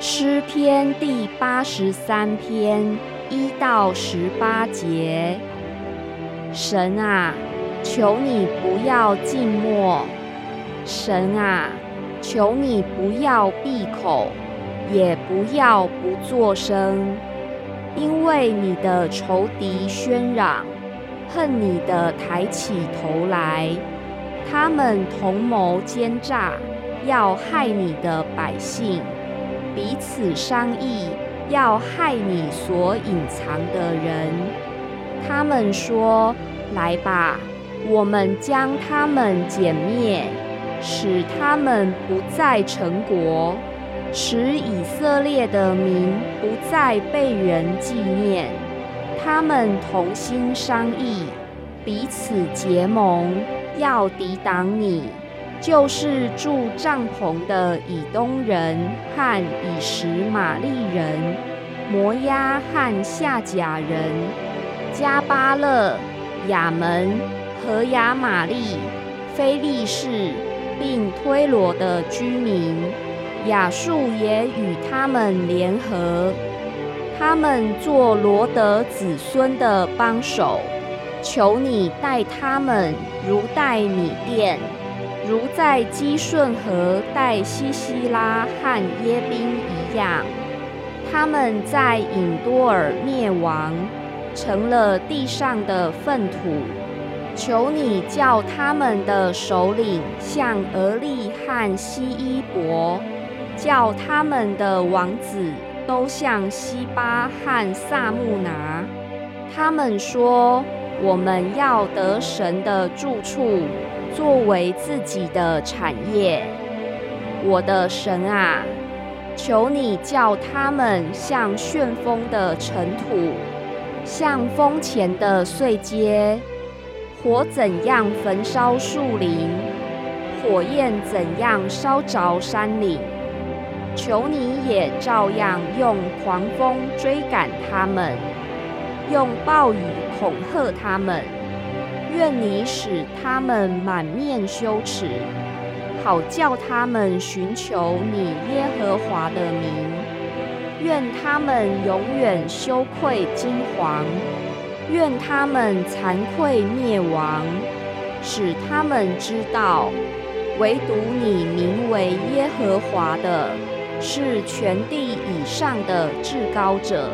诗篇第八十三篇一到十八节。神啊，求你不要静默；神啊，求你不要闭口，也不要不作声，因为你的仇敌喧嚷，恨你的抬起头来，他们同谋奸诈，要害你的百姓。彼此商议，要害你所隐藏的人。他们说：“来吧，我们将他们歼灭，使他们不再成国，使以色列的民不再被人纪念。”他们同心商议，彼此结盟，要抵挡你。就是住帐篷的以东人和以实玛利人、摩押和夏甲人、加巴勒、亚门和亚玛利、非利士，并推罗的居民。亚述也与他们联合，他们做罗德子孙的帮手。求你待他们如待米店。如在基顺河带西西拉和耶宾一样，他们在隐多尔灭亡，成了地上的粪土。求你叫他们的首领像俄利和西伊伯，叫他们的王子都像西巴和萨木拿。他们说：“我们要得神的住处。”作为自己的产业，我的神啊，求你叫他们像旋风的尘土，像风前的碎秸。火怎样焚烧树林，火焰怎样烧着山岭，求你也照样用狂风追赶他们，用暴雨恐吓他们。愿你使他们满面羞耻，好叫他们寻求你耶和华的名。愿他们永远羞愧惊惶，愿他们惭愧灭亡，使他们知道，唯独你名为耶和华的，是全地以上的至高者。